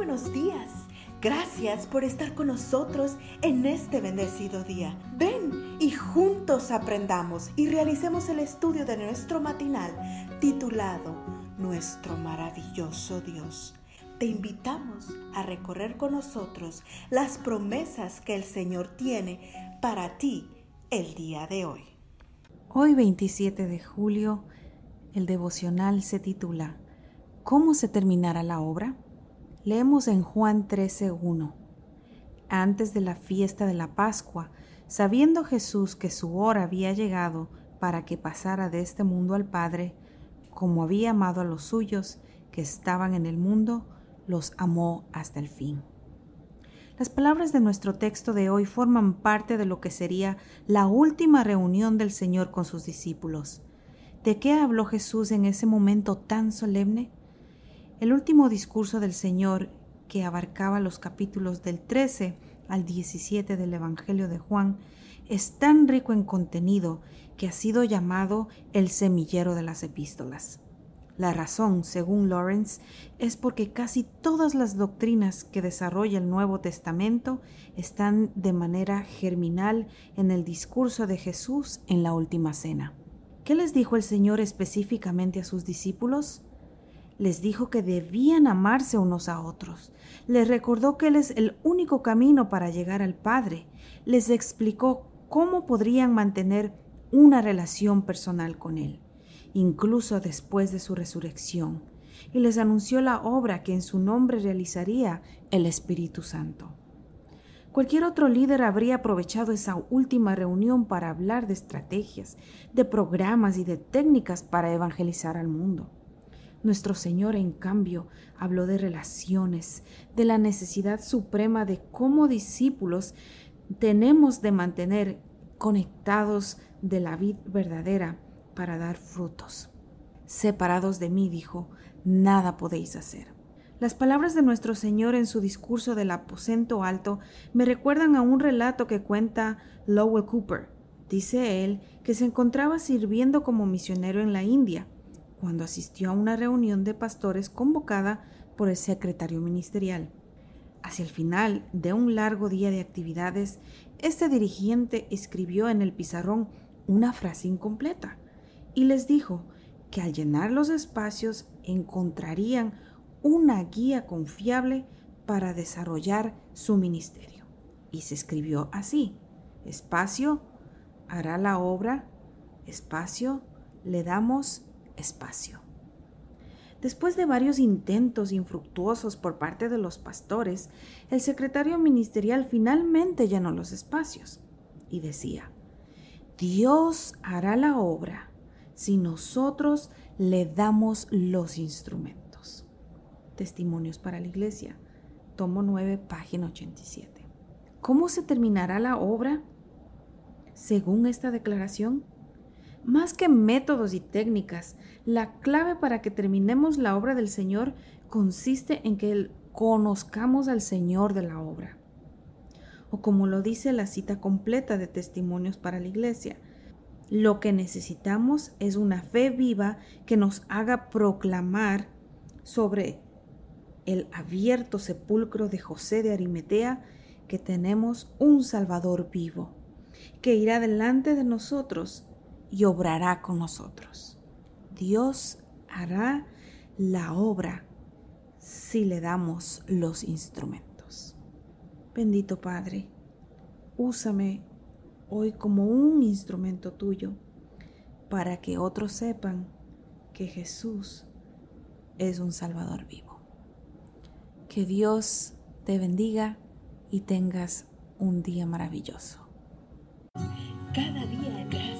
buenos días. Gracias por estar con nosotros en este bendecido día. Ven y juntos aprendamos y realicemos el estudio de nuestro matinal titulado Nuestro maravilloso Dios. Te invitamos a recorrer con nosotros las promesas que el Señor tiene para ti el día de hoy. Hoy 27 de julio, el devocional se titula ¿Cómo se terminará la obra? Leemos en Juan 13:1. Antes de la fiesta de la Pascua, sabiendo Jesús que su hora había llegado para que pasara de este mundo al Padre, como había amado a los suyos que estaban en el mundo, los amó hasta el fin. Las palabras de nuestro texto de hoy forman parte de lo que sería la última reunión del Señor con sus discípulos. ¿De qué habló Jesús en ese momento tan solemne? El último discurso del Señor, que abarcaba los capítulos del 13 al 17 del Evangelio de Juan, es tan rico en contenido que ha sido llamado el semillero de las epístolas. La razón, según Lawrence, es porque casi todas las doctrinas que desarrolla el Nuevo Testamento están de manera germinal en el discurso de Jesús en la Última Cena. ¿Qué les dijo el Señor específicamente a sus discípulos? Les dijo que debían amarse unos a otros. Les recordó que Él es el único camino para llegar al Padre. Les explicó cómo podrían mantener una relación personal con Él, incluso después de su resurrección. Y les anunció la obra que en su nombre realizaría el Espíritu Santo. Cualquier otro líder habría aprovechado esa última reunión para hablar de estrategias, de programas y de técnicas para evangelizar al mundo. Nuestro Señor, en cambio, habló de relaciones, de la necesidad suprema de cómo discípulos tenemos de mantener conectados de la vid verdadera para dar frutos. Separados de mí, dijo, nada podéis hacer. Las palabras de nuestro Señor en su discurso del aposento alto me recuerdan a un relato que cuenta Lowell Cooper. Dice él que se encontraba sirviendo como misionero en la India cuando asistió a una reunión de pastores convocada por el secretario ministerial. Hacia el final de un largo día de actividades, este dirigente escribió en el pizarrón una frase incompleta y les dijo que al llenar los espacios encontrarían una guía confiable para desarrollar su ministerio. Y se escribió así, espacio, hará la obra, espacio, le damos espacio. Después de varios intentos infructuosos por parte de los pastores, el secretario ministerial finalmente llenó los espacios y decía, Dios hará la obra si nosotros le damos los instrumentos. Testimonios para la Iglesia, tomo 9, página 87. ¿Cómo se terminará la obra? Según esta declaración, más que métodos y técnicas, la clave para que terminemos la obra del Señor consiste en que conozcamos al Señor de la obra. O como lo dice la cita completa de Testimonios para la Iglesia, lo que necesitamos es una fe viva que nos haga proclamar sobre el abierto sepulcro de José de Arimetea que tenemos un Salvador vivo, que irá delante de nosotros y obrará con nosotros. Dios hará la obra si le damos los instrumentos. Bendito Padre, úsame hoy como un instrumento tuyo para que otros sepan que Jesús es un Salvador vivo. Que Dios te bendiga y tengas un día maravilloso. Cada día Gracias